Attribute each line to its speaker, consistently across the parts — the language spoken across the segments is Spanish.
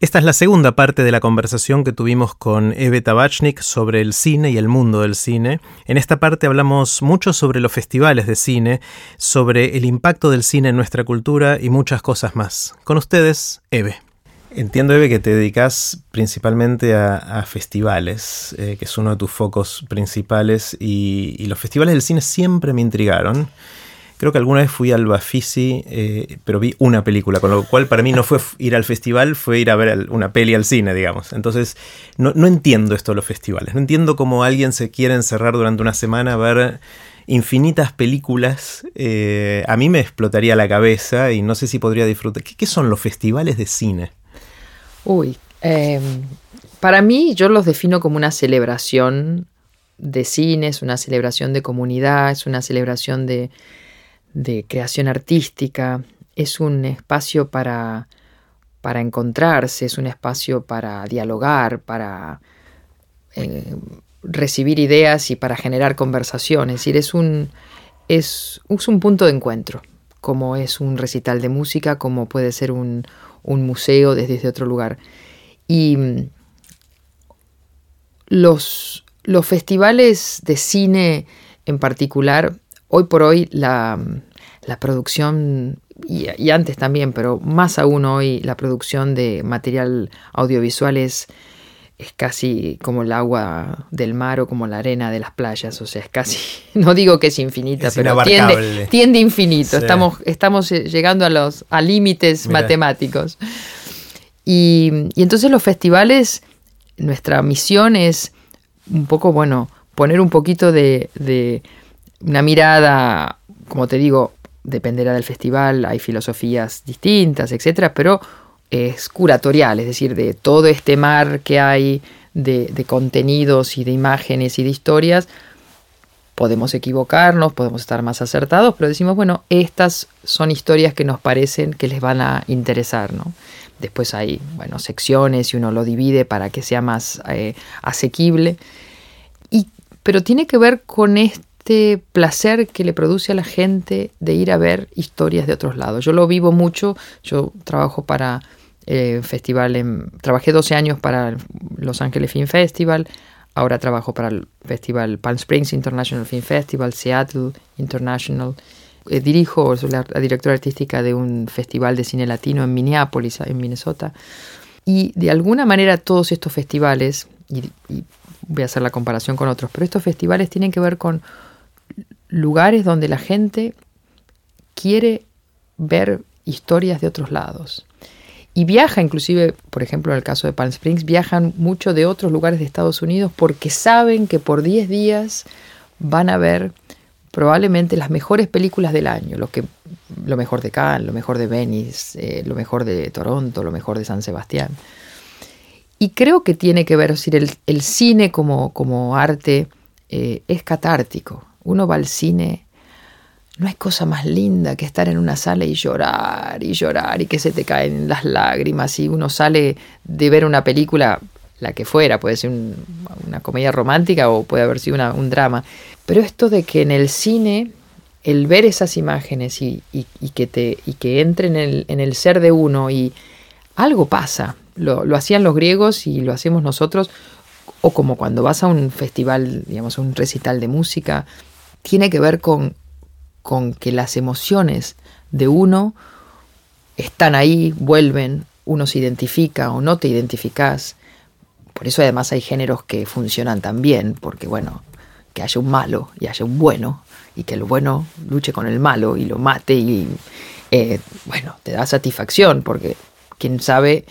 Speaker 1: Esta es la segunda parte de la conversación que tuvimos con Eve Tabachnik sobre el cine y el mundo del cine. En esta parte hablamos mucho sobre los festivales de cine, sobre el impacto del cine en nuestra cultura y muchas cosas más. Con ustedes, Eve. Entiendo, Eve, que te dedicas principalmente a, festivales, eh, que es uno de tus focos principales, y los festivales del cine siempre me intrigaron. Creo que alguna vez fui al Bafisi, eh, pero vi una película, con lo cual para mí no fue ir al festival, fue ir a ver una peli al cine, digamos. Entonces, no, entiendo esto de los festivales. No entiendo cómo alguien se quiere encerrar durante una semana a ver infinitas películas. Eh, a mí me explotaría la cabeza y no sé si podría disfrutar. ¿Qué, son los festivales de cine?
Speaker 2: Uy, em, para mí yo los defino como una celebración de cine, es una celebración de comunidad, es una celebración de de creación artística, es un espacio para, para encontrarse, es un espacio para dialogar, para eh, recibir ideas y para generar conversaciones. Es es un, es, un punto de encuentro, como es un recital de música, como puede ser un, museo desde, otro lugar. Y mm, los, los festivales de cine en particular hoy por hoy la, producción, y, antes también, pero más aún hoy, la producción de material audiovisual es, casi como el agua del mar o como la arena de las playas, o sea, es casi, no digo que es infinita, pero tiende, tiende, infinito, estamos, estamos eh, llegando a los a límites matemáticos. Y, entonces los festivales, nuestra misión es un poco, bueno, poner un poquito de una mirada, como te digo, dependerá del festival, hay filosofías distintas, etcétera, pero es curatorial, es decir, de todo este mar que hay de, contenidos y de imágenes y de historias, podemos equivocarnos, podemos estar más acertados, pero decimos, bueno, estas son historias que nos parecen que les van a interesar, ¿no? Después hay, bueno, secciones y uno lo divide para que sea más eh, asequible. Y, pero tiene que ver con esto este placer que le produce a la gente de ir a ver historias de otros lados. Yo lo vivo mucho, yo trabajo para eh, festival, en, trabajé 12 años para Los Ángeles Film Festival, ahora trabajo para el festival Palm Springs International Film Festival, Seattle International. Eh, dirijo, soy la, directora artística de un festival de cine latino en Minneapolis, en Minnesota. Y de alguna manera todos estos festivales, y voy a hacer la comparación con otros, pero estos festivales tienen que ver con lugares donde la gente quiere ver historias de otros lados. Y viaja, inclusive, por ejemplo, en el caso de Palm Springs, viajan mucho de otros lugares de Estados Unidos porque saben que por 10 días van a ver probablemente las mejores películas del año, lo, que, lo mejor de Cannes, lo mejor de Venice, eh, lo mejor de Toronto, lo mejor de San Sebastián. Y creo que tiene que ver, es decir, el, cine como, como arte eh, es catártico, uno va al cine, no hay cosa más linda que estar en una sala y llorar y llorar y que se te caen las lágrimas y uno sale de ver una película, la que fuera, puede ser una comedia romántica o puede haber sido un drama, pero esto de que en el cine el ver esas imágenes y, que, te, y que entre en el, ser de uno y algo pasa, lo, lo hacían los griegos y lo hacemos nosotros, o como cuando vas a un festival, digamos, un recital de música, tiene que ver con, con que las emociones de uno están ahí, vuelven, uno se identifica o no te identificas. Por eso además hay géneros que funcionan tan bien, porque bueno, que haya un malo y haya un bueno, y que el bueno luche con el malo y lo mate y eh, bueno, te da satisfacción, porque quién sabe,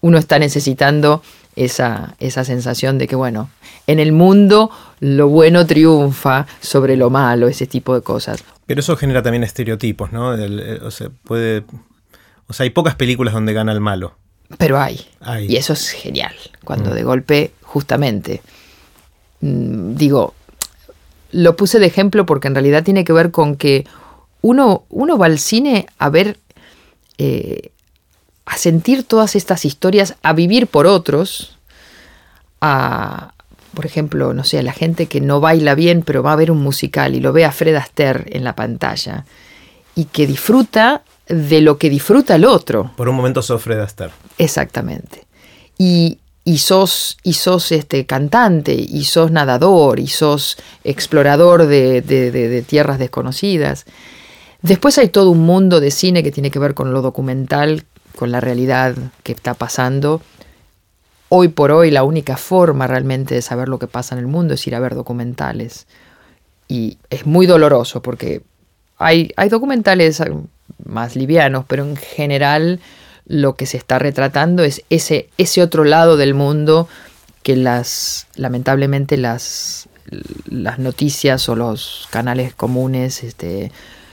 Speaker 2: uno está necesitando esa, esa sensación de que bueno, en el mundo lo bueno triunfa sobre lo malo, ese tipo de cosas.
Speaker 1: Pero eso genera también estereotipos, ¿no? Eh, o sea, puede. O sea, hay pocas películas donde gana el malo.
Speaker 2: Pero hay. Y eso es genial. Cuando mm. de golpe, justamente, mm, digo, lo puse de ejemplo porque en realidad tiene que ver con que uno, uno va al cine a ver, eh, a sentir todas estas historias, a vivir por otros, a, por ejemplo, no sé, la gente que no baila bien, pero va a ver un musical y lo ve a Fred Astaire en la pantalla y que disfruta de lo que disfruta el otro.
Speaker 1: Por un momento sos Fred Astaire.
Speaker 2: Exactamente. y, y sos, y sos este, cantante, y sos nadador, y sos explorador de, de, tierras desconocidas. Después hay todo un mundo de cine que tiene que ver con lo documental, con la realidad que está pasando. Hoy por hoy la única forma realmente de saber lo que pasa en el mundo es ir a ver documentales. Y es muy doloroso porque hay, hay documentales más livianos, pero en general lo que se está retratando es ese, ese otro lado del mundo que las, lamentablemente las, las noticias o los canales comunes, este,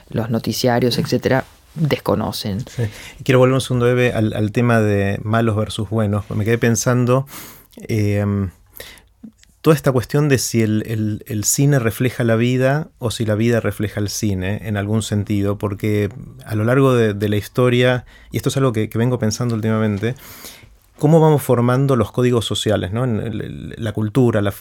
Speaker 2: los noticiarios, etcétera, desconocen.
Speaker 1: Quiero volver un segundo, Eve, al, tema de malos versus buenos. Me quedé pensando eh, toda esta cuestión de si el, cine refleja la vida o si la vida refleja el cine en algún sentido, porque a lo largo de, la historia, y esto es algo que vengo pensando últimamente, cómo vamos formando los códigos sociales, la cultura, la,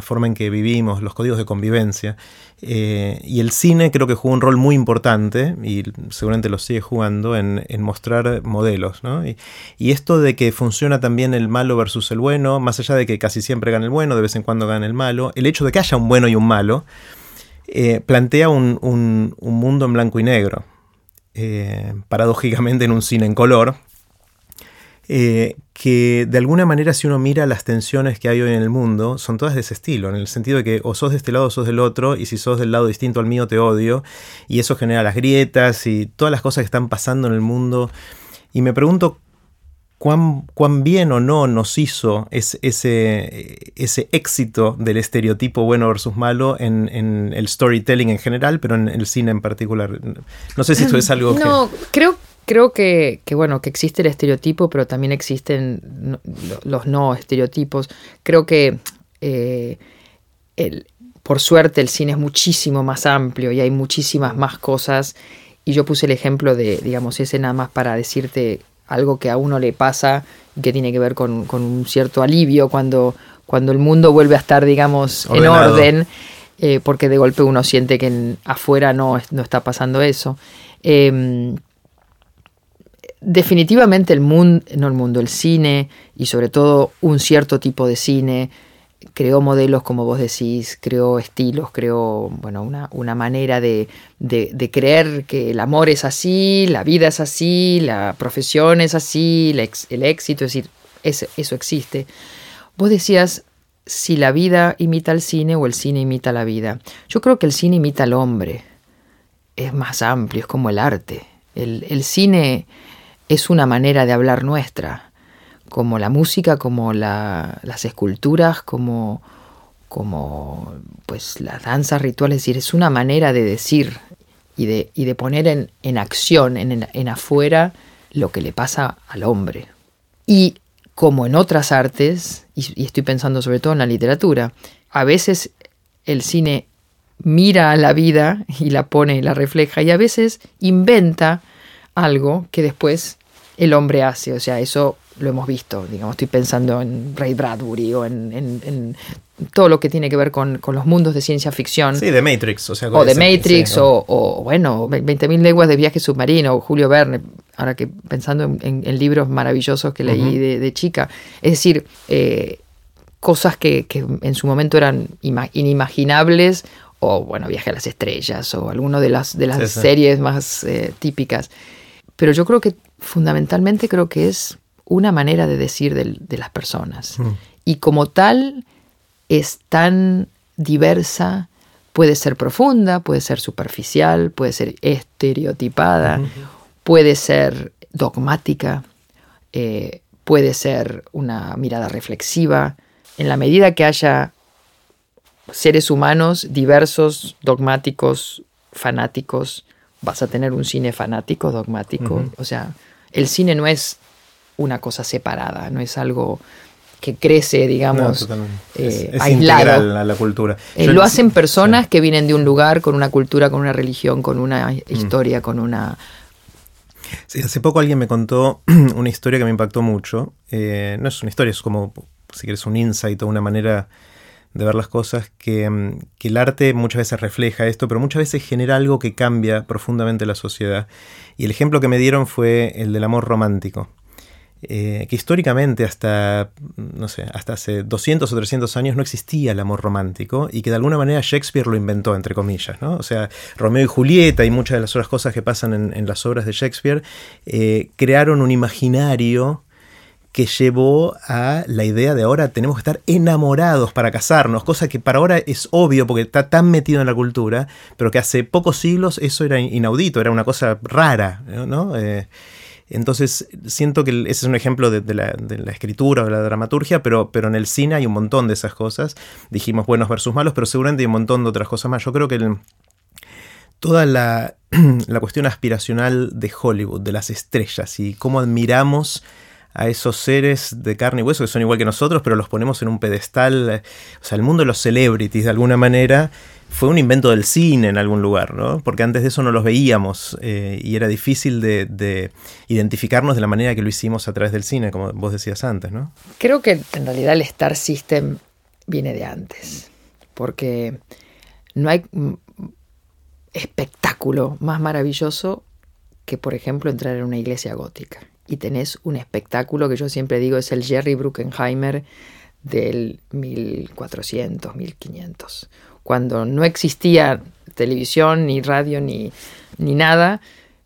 Speaker 1: forma en que vivimos, los códigos de convivencia. Eh, y el cine creo que jugó un rol muy importante, y seguramente lo sigue jugando, en, mostrar modelos. Y, esto de que funciona también el malo versus el bueno, más allá de que casi siempre gana el bueno, de vez en cuando gana el malo, el hecho de que haya un bueno y un malo, eh, plantea un, mundo en blanco y negro. Eh, paradójicamente en un cine en color, que de alguna manera si uno mira las tensiones que hay hoy en el mundo, son todas de ese estilo, en el sentido de que o sos de este lado o sos del otro, y si sos del lado distinto al mío te odio, y eso genera las grietas y todas las cosas que están pasando en el mundo. Y me pregunto cuán, cuán bien o no nos hizo ese, ese, éxito del estereotipo bueno versus malo en, en, el storytelling en general, pero en el cine en particular. No sé si eso es algo
Speaker 2: no, creo creo que, bueno, que existe el estereotipo, pero también existen los no estereotipos. Creo que eh, por suerte el cine es muchísimo más amplio y hay muchísimas más cosas. Y yo puse el ejemplo de, digamos, ese nada más para decirte algo que a uno le pasa y que tiene que ver con, un cierto alivio cuando, cuando el mundo vuelve a estar, digamos, en orden, eh, porque de golpe uno siente que afuera no, no está pasando eso. Em, definitivamente el mundo, no el mundo, el cine y sobre todo un cierto tipo de cine creó modelos, como vos decís, creó estilos, creó bueno, una, una manera de, de, creer que el amor es así, la vida es así, la profesión es así, el, éxito, es decir, eso existe. Vos decías si la vida imita al cine o el cine imita la vida. Yo creo que el cine imita al hombre. Es más amplio, es como el arte. El, el cine es una manera de hablar nuestra, como la música, como las esculturas, como, como pues las danzas rituales, es decir, es una manera de decir y de, y de poner en, en acción, en, en, afuera, lo que le pasa al hombre. Y como en otras artes, y, estoy pensando sobre todo en la literatura, a veces el cine mira a la vida y la pone y la refleja, y a veces inventa algo que después el hombre hace. O sea, eso lo hemos visto. Digamos, estoy pensando en Ray Bradbury o en, todo lo que tiene que ver con, los mundos de ciencia ficción.
Speaker 1: Sí, de Matrix. O, sea,
Speaker 2: o de Matrix, o, o, bueno, 20.000 leguas de viaje submarino, o Julio Verne. Ahora que pensando en, libros maravillosos que leí de, chica. Es decir, eh, cosas que, en su momento eran inimaginables o bueno, Viaje a las Estrellas o alguna de las, de las series más eh, típicas. Pero yo creo que fundamentalmente creo que es una manera de decir de, las personas. Mm. Y como tal es tan diversa, puede ser profunda, puede ser superficial, puede ser estereotipada, puede ser dogmática, eh, puede ser una mirada reflexiva. En la medida que haya seres humanos diversos, dogmáticos, fanáticos, vas a tener un cine fanático, dogmático. O sea, el cine no es una cosa separada, no es algo que crece, digamos,
Speaker 1: eh, es, aislado. a la cultura.
Speaker 2: Eh, lo hacen personas que vienen de un lugar con una cultura, con una religión, con una mm. historia, con una...
Speaker 1: Sí, hace poco alguien me contó una historia que me impactó mucho. Eh, no es una historia, es como, si quieres, un insight o una manera de ver las cosas, mm, que, el arte muchas veces refleja esto, pero muchas veces genera algo que cambia profundamente la sociedad. Y el ejemplo que me dieron fue el del amor romántico. eh, que históricamente hasta, no sé, hasta hace 200 o 300 años no existía el amor romántico y que de alguna manera Shakespeare lo inventó, entre comillas, ¿no? O sea, Romeo y Julieta y muchas de las otras cosas que pasan en, las obras de Shakespeare eh, crearon un imaginario que llevó a la idea de ahora tenemos que estar enamorados para casarnos, cosa que para ahora es obvio porque está tan metido en la cultura, pero que hace pocos siglos eso era inaudito, era una cosa rara, ¿no? Eh, entonces siento que ese es un ejemplo de, la, escritura o de la dramaturgia, pero, pero en el cine hay un montón de esas cosas. Dijimos buenos versus malos, pero seguramente hay un montón de otras cosas más. Yo creo que toda la, la cuestión aspiracional de Hollywood, de las estrellas y cómo admiramos a esos seres de carne y hueso que son igual que nosotros, pero los ponemos en un pedestal. Eh, o sea, el mundo de los celebrities, de alguna manera, fue un invento del cine en algún lugar, ¿no? Porque antes de eso no los veíamos eh, y era difícil de, identificarnos de la manera que lo hicimos a través del cine, como vos decías antes, ¿no?
Speaker 2: Creo que en realidad el Star System viene de antes, porque no hay espectáculo más maravilloso que, por ejemplo, entrar en una iglesia gótica y tenés un espectáculo que yo siempre digo es el Jerry Bruckheimer del 1400, 1500. Cuando no existía televisión, ni radio, ni, ni nada,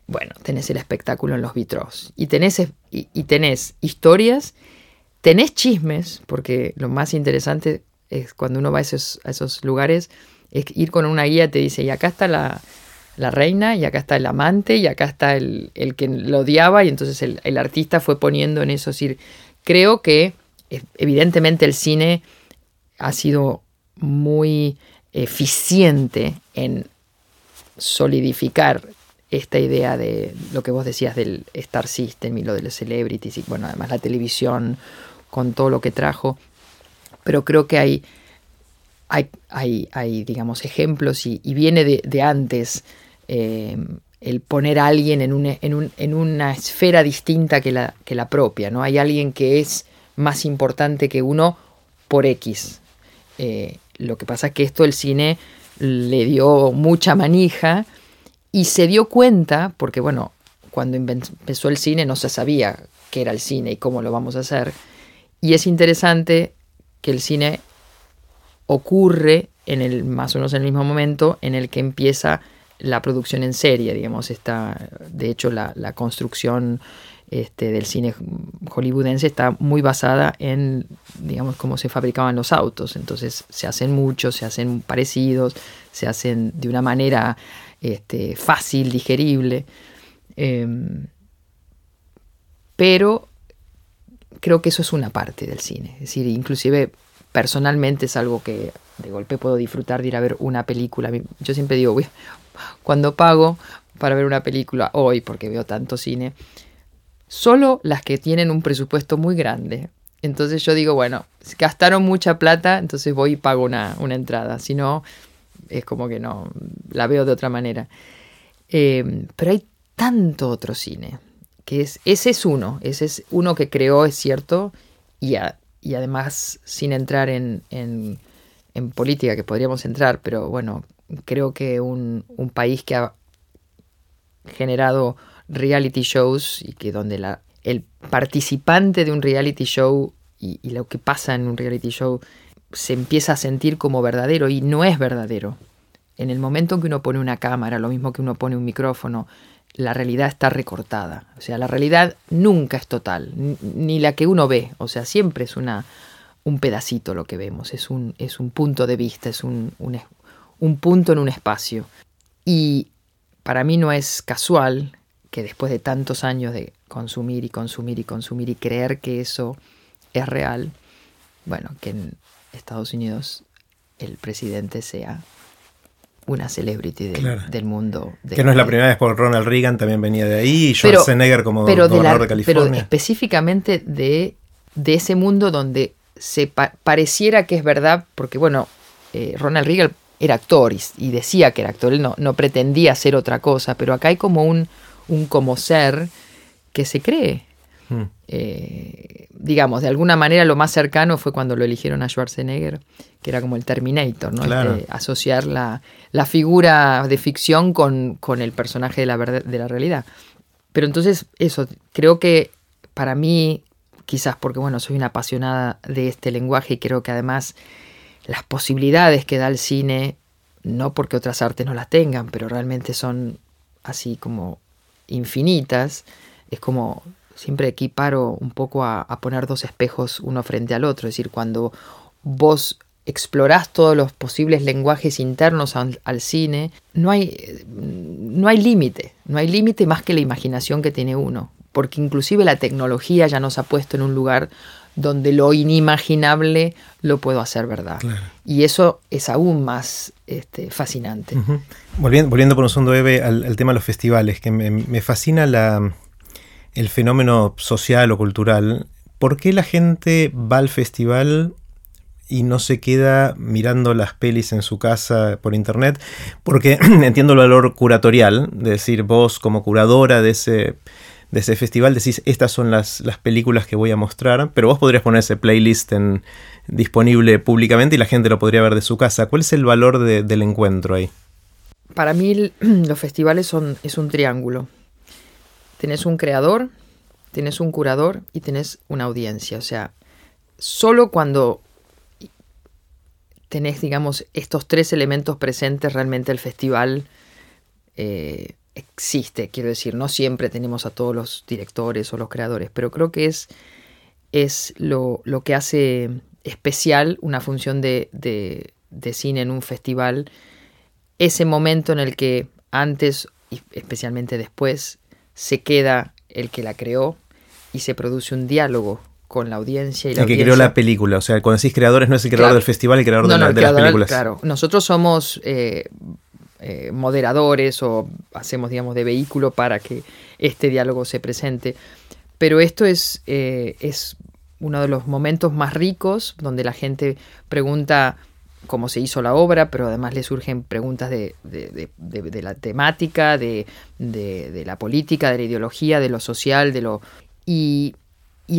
Speaker 2: bueno, tenés el espectáculo en los vitros. Y tenés, y, tenés historias, tenés chismes, porque lo más interesante es cuando uno va a esos, a esos lugares, es ir con una guía, te dice, y acá está la, la reina y acá está el amante y acá está el, que lo odiaba y entonces el, artista fue poniendo en eso. creo que eh, evidentemente el cine ha sido muy eficiente en solidificar esta idea de lo que vos decías del Star System y lo de los celebrities y bueno, además la televisión con todo lo que trajo. Pero creo que hay, hay, hay, digamos, ejemplos y, viene de, de antes eh, el poner a alguien en, una esfera distinta que la, que la propia, ¿no? Hay alguien que es más importante que uno por X. Eh, lo que pasa es que esto el cine le dio mucha manija y se dio cuenta, porque bueno, cuando empezó el cine no se sabía qué era el cine y cómo lo vamos a hacer. Y es interesante que el cine ocurre en el más o menos en el mismo momento en el que empieza la producción en serie, digamos, está, de hecho la, construcción este, del cine hollywoodense está muy basada en, digamos, cómo se fabricaban los autos, entonces se hacen muchos, se hacen parecidos, se hacen de una manera este, fácil, digerible, em, pero creo que eso es una parte del cine, es decir, inclusive personalmente es algo que de golpe puedo disfrutar de ir a ver una película. Yo siempre digo, cuando pago para ver una película hoy, porque veo tanto cine, solo las que tienen un presupuesto muy grande. Entonces yo digo, bueno, gastaron mucha plata, entonces voy y pago una, entrada. Si no, es como que no, la veo de otra manera. Eh, pero hay tanto otro cine, que es, ese es uno, ese es uno que creó, es cierto, y, y además sin entrar en, en, en política, que podríamos entrar, pero bueno, creo que un, país que ha generado reality shows y que donde la, el participante de un reality show y, lo que pasa en un reality show se empieza a sentir como verdadero y no es verdadero. En el momento en que uno pone una cámara, lo mismo que uno pone un micrófono, la realidad está recortada. O sea, la realidad nunca es total, ni la que uno ve. O sea, siempre es una, un pedacito lo que vemos, es un, es un punto de vista, es un, un punto en un espacio. Y para mí no es casual que después de tantos años de consumir y consumir y consumir y creer que eso es real, bueno, que en Estados Unidos el presidente sea una celebrity del, mundo.
Speaker 1: que no es la primera vez por Ronald Reagan también venía de ahí, y Schwarzenegger como gobernador de, California.
Speaker 2: Pero específicamente de, de ese mundo donde se pareciera que es verdad, porque bueno, eh, Ronald Reagan era actor y, decía que era actor, él no, no, pretendía ser otra cosa, pero acá hay como un, un como ser que se cree. Hmm. Eh, digamos, de alguna manera lo más cercano fue cuando lo eligieron a Schwarzenegger, que era como el Terminator, ¿no? Este, asociar la, la, figura de ficción con, con el personaje de la, de la realidad. Pero entonces, eso, creo que para mí quizás porque bueno, soy una apasionada de este lenguaje y creo que además las posibilidades que da el cine, no porque otras artes no las tengan, pero realmente son así como infinitas, es como siempre equiparo un poco a, poner dos espejos uno frente al otro, es decir, cuando vos explorás todos los posibles lenguajes internos al, cine, no hay, no hay límite, no hay límite más que la imaginación que tiene uno, porque inclusive la tecnología ya nos ha puesto en un lugar donde lo inimaginable lo puedo hacer verdad. Y eso es aún más este, fascinante.
Speaker 1: volviendo, volviendo, por un segundo, Eve, al, tema de los festivales, que me, fascina la, el fenómeno social o cultural. ¿Por qué la gente va al festival y no se queda mirando las pelis en su casa por internet? Porque entiendo el valor curatorial, de decir, vos como curadora de ese de ese festival decís, estas son las, las, películas que voy a mostrar, pero vos podrías poner ese playlist en, disponible públicamente y la gente lo podría ver de su casa. ¿Cuál es el valor del encuentro ahí?
Speaker 2: Para mí los festivales son, es un triángulo. Tenés un creador, tenés un curador y tenés una audiencia. O sea, solo cuando tenés, digamos, estos tres elementos presentes, realmente el festival eh, existe, quiero decir, no siempre tenemos a todos los directores o los creadores, pero creo que es, es lo, que hace especial una función de, cine en un festival, ese momento en el que antes y especialmente después se queda el que la creó y se produce un diálogo con la audiencia y la
Speaker 1: el que creó la película, o sea, cuando decís creadores no es el creador del festival, el creador de, las películas.
Speaker 2: Claro, nosotros somos eh, eh, moderadores o hacemos, digamos, de vehículo para que este diálogo se presente. Pero esto es, eh, es uno de los momentos más ricos donde la gente pregunta cómo se hizo la obra, pero además le surgen preguntas de, la temática, de, la política, de la ideología, de lo social, de lo... Y,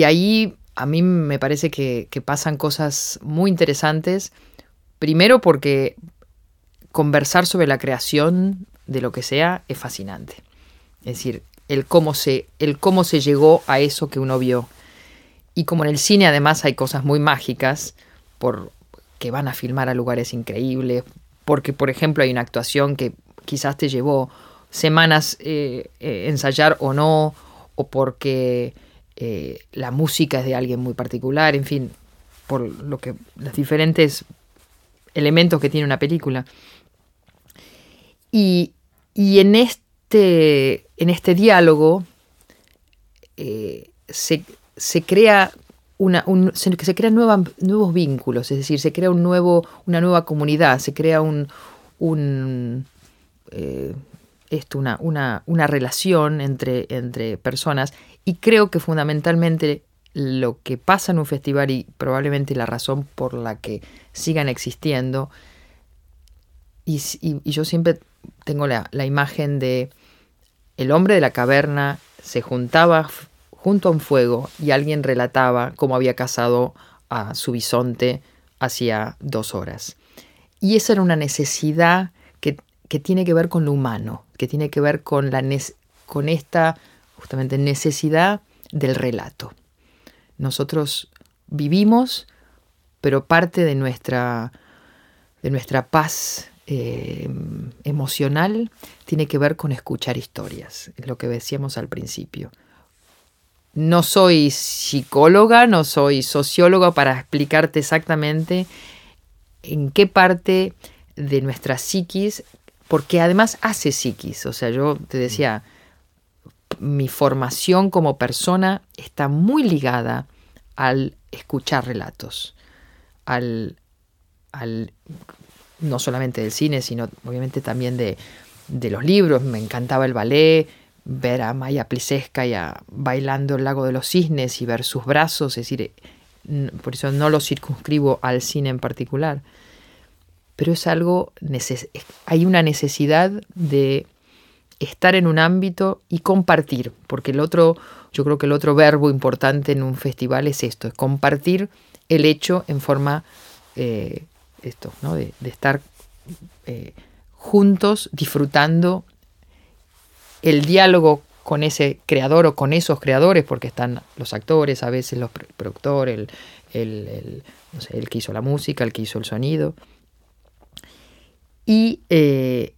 Speaker 2: ahí a mí me parece que pasan cosas muy interesantes. Primero porque conversar sobre la creación de lo que sea es fascinante. Es decir, el cómo se, el cómo se llegó a eso que uno vio. Y como en el cine además hay cosas muy mágicas, por, que van a filmar a lugares increíbles, porque por ejemplo hay una actuación que quizás te llevó semanas eh, eh, ensayar o no, o porque eh, la música es de alguien muy particular, en fin, por lo que los diferentes elementos que tiene una película. Y, en, este, en este diálogo eh, se, crea una, se, crean nuevos vínculos, es decir, se crea un nuevo, una nueva comunidad, se crea un, un eh, esto, una, una, una, relación entre, entre personas. Y creo que fundamentalmente lo que pasa en un festival y probablemente la razón por la que sigan existiendo y, y yo siempre tengo la, imagen de el hombre de la caverna se juntaba junto a un fuego y alguien relataba cómo había cazado a su bisonte hacía dos horas. Y esa era una necesidad que, tiene que ver con lo humano, que tiene que ver con, la con esta justamente necesidad del relato. Nosotros vivimos, pero parte de nuestra, de nuestra paz eh, emocional tiene que ver con escuchar historias, lo que decíamos al principio. No soy psicóloga, no soy socióloga para explicarte exactamente en qué parte de nuestra psiquis, porque además hace psiquis, o sea, yo te decía, mi formación como persona está muy ligada al escuchar relatos, al, al no solamente del cine, sino obviamente también de, los libros. Me encantaba el ballet, ver a Maya Pliseska bailando el lago de los cisnes y ver sus brazos, es decir, por eso no lo circunscribo al cine en particular. Pero es algo, hay una necesidad de estar en un ámbito y compartir, porque el otro, yo creo que el otro verbo importante en un festival es esto, es compartir el hecho en forma eh, esto, ¿no? de, estar eh, juntos disfrutando el diálogo con ese creador o con esos creadores, porque están los actores, a veces los productores, el, el, que hizo la música, el que hizo el sonido. Y, eh,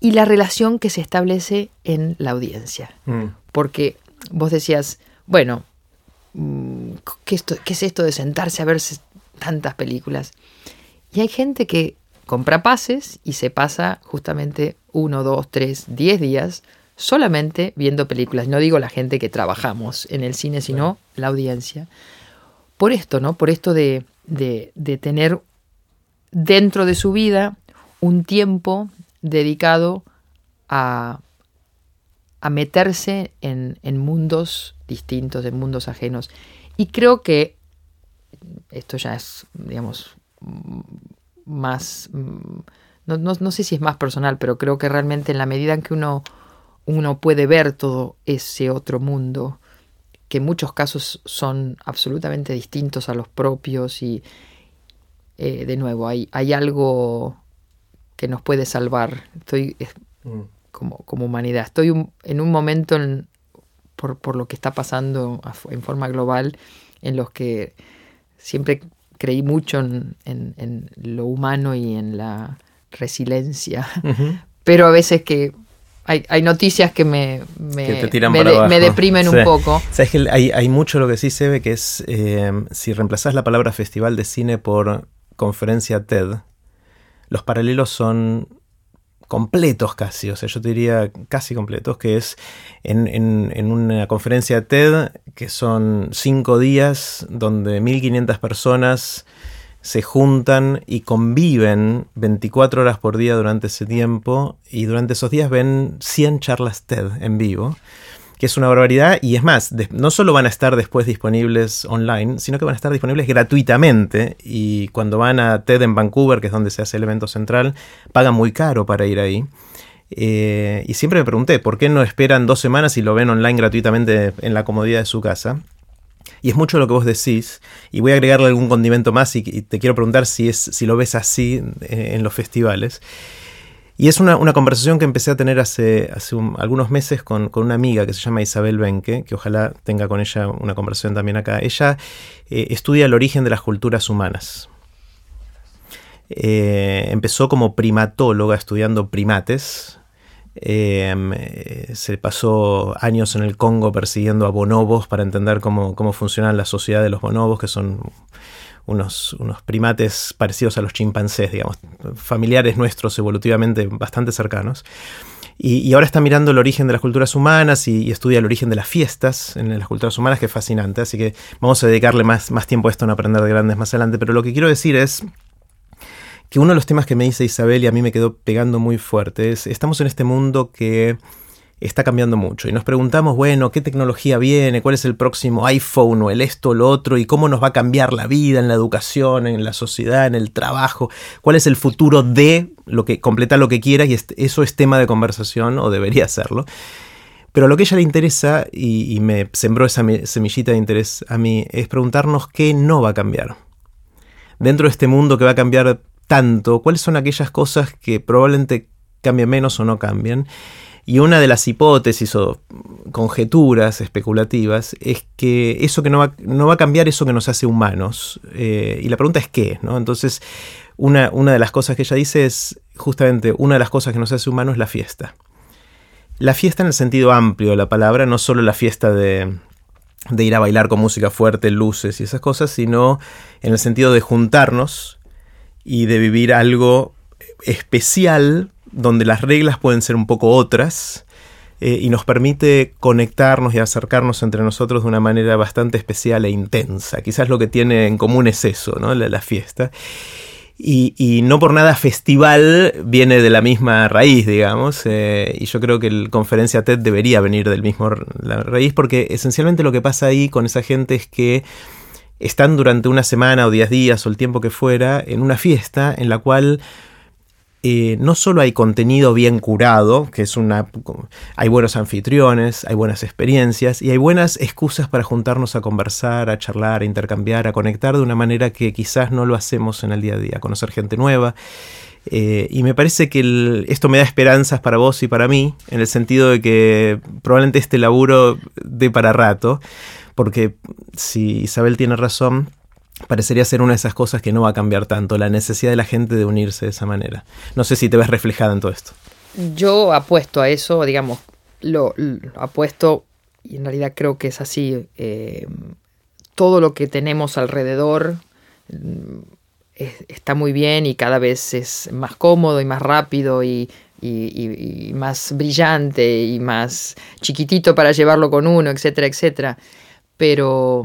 Speaker 2: y la relación que se establece en la audiencia. Mm. Porque vos decías, bueno, mm, ¿qué, ¿qué es esto de sentarse a ver tantas películas? Y hay gente que compra pases y se pasa justamente uno, dos, tres, diez días solamente viendo películas. No digo la gente que trabajamos en el cine, sino la audiencia. Por esto, ¿no? Por esto de, de, tener dentro de su vida un tiempo dedicado a, a meterse en, en, mundos distintos, en mundos ajenos. Y creo que esto ya es, digamos, más, mm, no, sé si es más personal, pero creo que realmente en la medida en que uno, uno puede ver todo ese otro mundo, que en muchos casos son absolutamente distintos a los propios y eh, de nuevo, hay, hay algo que nos puede salvar. Estoy mm. como, como humanidad. Estoy en un momento por, por, lo que está pasando en forma global en los que siempre creí mucho en, lo humano y en la resiliencia, pero a veces que hay, noticias que me, me, deprimen un poco.
Speaker 1: Sabes que hay, mucho lo que sí se ve que es, eh, si reemplazás la palabra festival de cine por conferencia TED, los paralelos son completos casi, o sea, yo te diría casi completos, que es en, una conferencia TED que son cinco días donde 1500 personas se juntan y conviven 24 horas por día durante ese tiempo y durante esos días ven 100 charlas TED en vivo que es una barbaridad. Y es más, no solo van a estar después disponibles online, sino que van a estar disponibles gratuitamente. Y cuando van a TED en Vancouver, que es donde se hace el evento central, pagan muy caro para ir ahí. Eh, y siempre me pregunté, ¿por qué no esperan dos semanas y lo ven online gratuitamente en la comodidad de su casa? Y es mucho lo que vos decís, y voy a agregarle algún condimento más y, te quiero preguntar si, es, si lo ves así eh, en los festivales. Y es una, conversación que empecé a tener hace, hace algunos meses con, una amiga que se llama Isabel Benke, que ojalá tenga con ella una conversación también acá. Ella eh, estudia el origen de las culturas humanas. Eh, empezó como primatóloga estudiando primates. Em, eh, se pasó años en el Congo persiguiendo a bonobos para entender cómo, cómo funciona la sociedad de los bonobos, que son unos, primates parecidos a los chimpancés, digamos, familiares nuestros evolutivamente bastante cercanos. Y, ahora está mirando el origen de las culturas humanas y, estudia el origen de las fiestas en las culturas humanas, que es fascinante. Así que vamos a dedicarle más, más tiempo a esto en aprender de grandes más adelante. Pero lo que quiero decir es que uno de los temas que me dice Isabel y a mí me quedó pegando muy fuerte es, estamos en este mundo que está cambiando mucho. Y nos preguntamos, bueno, ¿qué tecnología viene? ¿Cuál es el próximo iPhone o el esto o lo otro? ¿Y cómo nos va a cambiar la vida en la educación, en la sociedad, en el trabajo? ¿Cuál es el futuro de lo que completa lo que quieras? Y eso es tema de conversación o debería serlo. Pero lo que a ella le interesa, y, y me sembró esa semillita de interés a mí, es preguntarnos qué no va a cambiar. Dentro de este mundo que va a cambiar tanto, ¿cuáles son aquellas cosas que probablemente cambien menos o no cambien? Y una de las hipótesis o conjeturas especulativas es que eso que no va, no va a cambiar eso que nos hace humanos. Eh, y la pregunta es qué, ¿no? Entonces, una, una de las cosas que ella dice es, justamente, una de las cosas que nos hace humanos es la fiesta. La fiesta en el sentido amplio de la palabra, no solo la fiesta de, de ir a bailar con música fuerte, luces y esas cosas, sino en el sentido de juntarnos y de vivir algo especial donde las reglas pueden ser un poco otras eh, y nos permite conectarnos y acercarnos entre nosotros de una manera bastante especial e intensa. Quizás lo que tiene en común es eso, ¿no? la, fiesta. Y, no por nada festival viene de la misma raíz, digamos, eh, y yo creo que el conferencia TED debería venir del mismo la raíz, porque esencialmente lo que pasa ahí con esa gente es que están durante una semana o diez días o el tiempo que fuera en una fiesta en la cual eh, no solo hay contenido bien curado, que es una... hay buenos anfitriones, hay buenas experiencias y hay buenas excusas para juntarnos a conversar, a charlar, a intercambiar, a conectar de una manera que quizás no lo hacemos en el día a día, conocer gente nueva. Eh, y me parece que esto me da esperanzas para vos y para mí, en el sentido de que probablemente este laburo dé para rato, porque si Isabel tiene razón, parecería ser una de esas cosas que no va a cambiar tanto, la necesidad de la gente de unirse de esa manera. No sé si te ves reflejada en todo esto.
Speaker 2: Yo apuesto a eso, digamos, lo, apuesto y en realidad creo que es así. Eh, todo lo que tenemos alrededor mm, está muy bien y cada vez es más cómodo y más rápido y, y, más brillante y más chiquitito para llevarlo con uno, etcétera, etcétera. Pero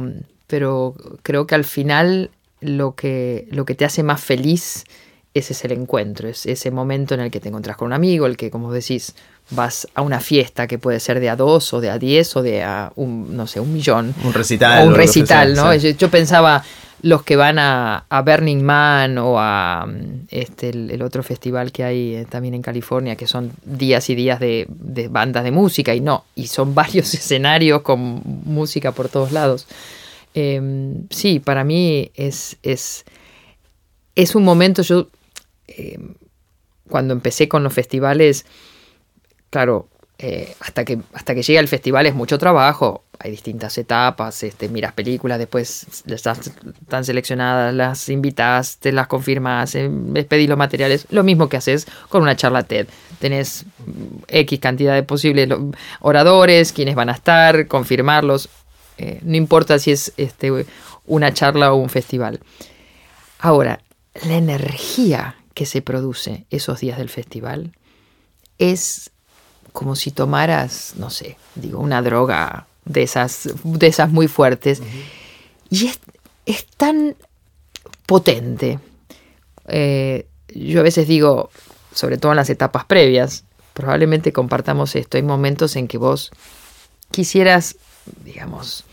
Speaker 2: pero creo que al final lo que, lo que te hace más feliz ese es el encuentro, es ese momento en el que te encontrás con un amigo, el que, como decís, vas a una fiesta que puede ser de a dos o de a diez o de a un, no sé, un millón.
Speaker 1: Un recital.
Speaker 2: O un recital, ¿no? Yo, pensaba los que van a, a, Burning Man o a este, el, otro festival que hay eh, también en California, que son días y días de, de bandas de música y no, y son varios escenarios con música por todos lados. Em, sí, para mí es, es, es un momento, yo em, cuando empecé con los festivales, claro, eh, hasta, que, hasta que llega el festival es mucho trabajo, hay distintas etapas, este, miras películas, después están seleccionadas, las invitas, te las confirmas, eh, pedís los materiales, lo mismo que haces con una charla TED. Tenés X cantidad de posibles oradores, quienes van a estar, confirmarlos, eh, no importa si es este, una charla o un festival. Ahora, la energía que se produce esos días del festival es como si tomaras, no sé, digo, una droga de esas, de esas muy fuertes. Y es, tan potente. Eh, yo a veces digo, sobre todo en las etapas previas, probablemente compartamos esto. Hay momentos en que vos quisieras digamos,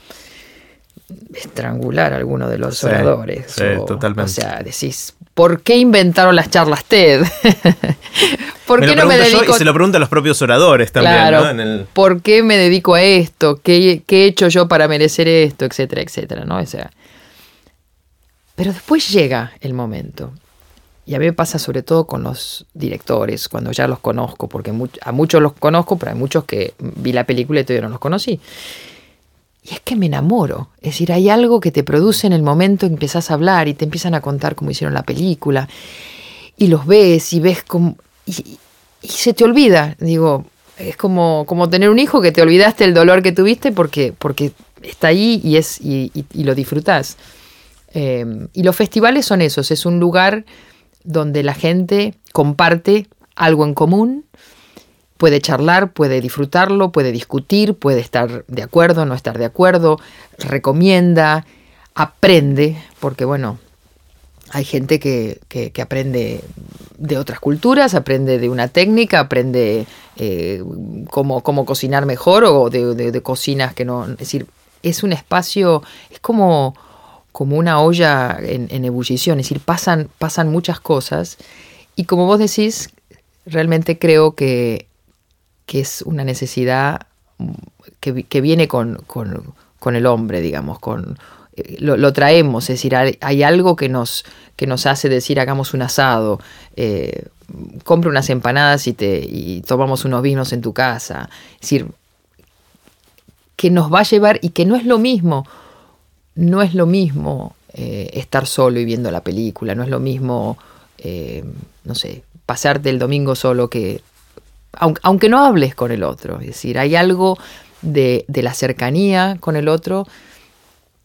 Speaker 2: estrangular a alguno de los oradores.
Speaker 1: Sí, totalmente.
Speaker 2: O sea, decís, ¿por qué inventaron las charlas TED?
Speaker 1: ¿Por qué no me dedico? y se lo preguntan los propios oradores también,
Speaker 2: ¿no? ¿Por qué me dedico a esto? ¿Qué, he hecho yo para merecer esto? Etcétera, etcétera, ¿no? O sea. Pero después llega el momento. Y a mí me pasa sobre todo con los directores, cuando ya los conozco, porque a muchos los conozco, pero hay muchos que vi la película y todavía no los conocí. Y es que me enamoro. Es decir, hay algo que te produce en el momento en que empezás a hablar y te empiezan a contar cómo hicieron la película. Y los ves y ves cómo... Y, se te olvida. Digo, es como, como tener un hijo que te olvidaste el dolor que tuviste porque, porque está ahí y, es, y, lo disfrutás. Eh, y los festivales son esos. Es un lugar donde la gente comparte algo en común puede charlar, puede disfrutarlo, puede discutir, puede estar de acuerdo, no estar de acuerdo, recomienda, aprende, porque bueno, hay gente que, aprende de otras culturas, aprende de una técnica, aprende eh, cómo, cómo, cocinar mejor o de, cocinas que no... Es decir, es un espacio, es como, como una olla en, en ebullición, es decir, pasan, pasan muchas cosas y como vos decís, realmente creo que que es una necesidad que, viene con, el hombre, digamos, con, eh, lo, traemos, es decir, hay, algo que nos, que nos hace decir hagamos un asado, eh, compra unas empanadas y, te, y tomamos unos vinos en tu casa, es decir, que nos va a llevar y que no es lo mismo, no es lo mismo eh, estar solo y viendo la película, no es lo mismo, no sé, pasarte el domingo solo que aunque, no hables con el otro, es decir, hay algo de, la cercanía con el otro,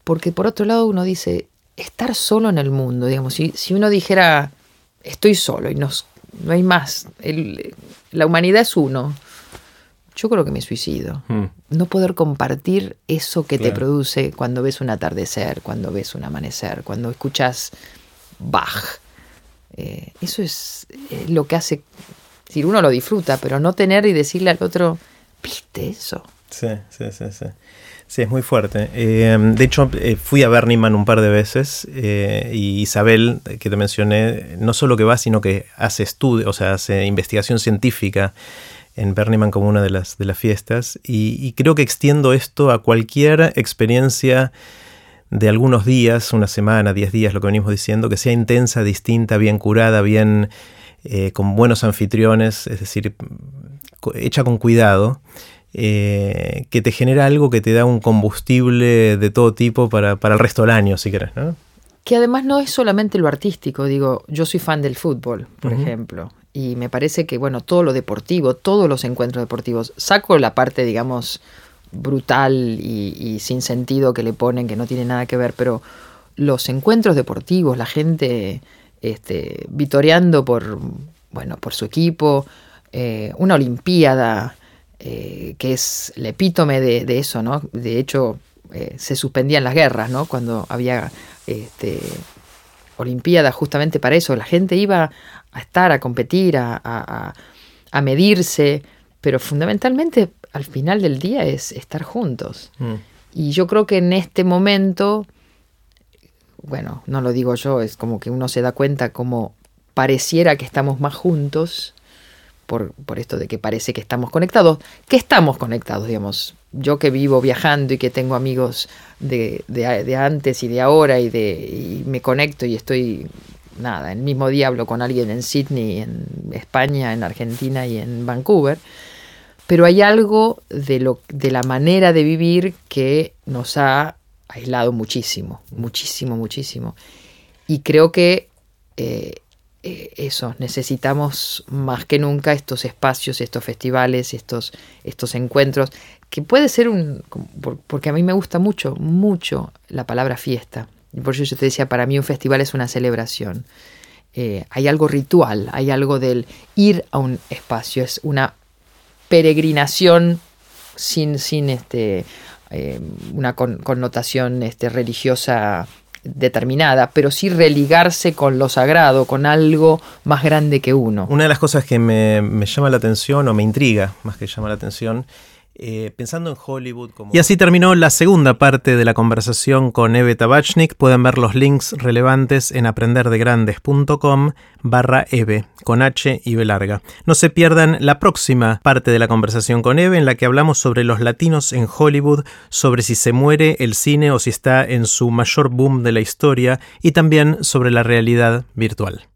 Speaker 2: porque por otro lado uno dice, estar solo en el mundo, digamos, si, uno dijera, estoy solo y no, no hay más, la humanidad es uno, yo creo que me suicido. Hmm. No poder compartir eso que te produce cuando ves un atardecer, cuando ves un amanecer, cuando escuchas Bach. Eh, eso es eh, lo que hace si uno lo disfruta, pero no tener y decirle al otro, ¿viste eso?
Speaker 1: Sí, sí, sí, sí. Sí, es muy fuerte. Eh, de hecho, eh, fui a Burning Man un par de veces eh, y Isabel, que te mencioné, no solo que va, sino que hace estudio, o sea, hace investigación científica en Burning Man como una de las, de las fiestas. Y, creo que extiendo esto a cualquier experiencia de algunos días, una semana, diez días, lo que venimos diciendo, que sea intensa, distinta, bien curada, bien con buenos anfitriones, es decir, hecha con cuidado. Eh, que te genera algo que te da un combustible de todo tipo para, el resto del año, si querés, ¿no?
Speaker 2: Que además no es solamente lo artístico, digo, yo soy fan del fútbol, por ejemplo, y me parece que, bueno, todo lo deportivo, todos los encuentros deportivos, saco la parte, digamos, brutal y, sin sentido que le ponen, que no tiene nada que ver, pero los encuentros deportivos, la gente este, vitoreando por, bueno, por su equipo, eh, una olimpiada, eh, que es el epítome de, eso, ¿no? De hecho, eh, se suspendían las guerras, ¿no? Cuando había este, Olimpiadas justamente para eso. La gente iba a estar, a competir, a, medirse, pero fundamentalmente al final del día es estar juntos. Mm. Y yo creo que en este momento, bueno, no lo digo yo, es como que uno se da cuenta como pareciera que estamos más juntos por, esto de que parece que estamos conectados, que estamos conectados, digamos. Yo que vivo viajando y que tengo amigos de, antes y de ahora y, de, me conecto y estoy, nada, el mismo día hablo con alguien en Sydney, en España, en Argentina y en Vancouver. Pero hay algo de, lo, de la manera de vivir que nos ha aislado muchísimo, muchísimo, muchísimo. Y creo que eh, eh, eso, necesitamos más que nunca estos espacios, estos festivales, estos, estos encuentros, que puede ser un, porque a mí me gusta mucho, mucho la palabra fiesta. Y por eso yo te decía, para mí un festival es una celebración. Eh, hay algo ritual, hay algo del ir a un espacio, es una peregrinación sin, sin este, eh, una connotación este, religiosa determinada, pero sí religarse con lo sagrado, con algo más grande que uno.
Speaker 1: Una de las cosas que me, me llama la atención o me intriga, más que llama la atención, eh, pensando en Hollywood como... Y así terminó la segunda parte de la conversación con Eve Tabachnik. Pueden ver los links relevantes en aprenderdegrandes.com barra Eve, con H y B larga. No se pierdan la próxima parte de la conversación con Eve en la que hablamos sobre los latinos en Hollywood, sobre si se muere el cine o si está en su mayor boom de la historia y también sobre la realidad virtual.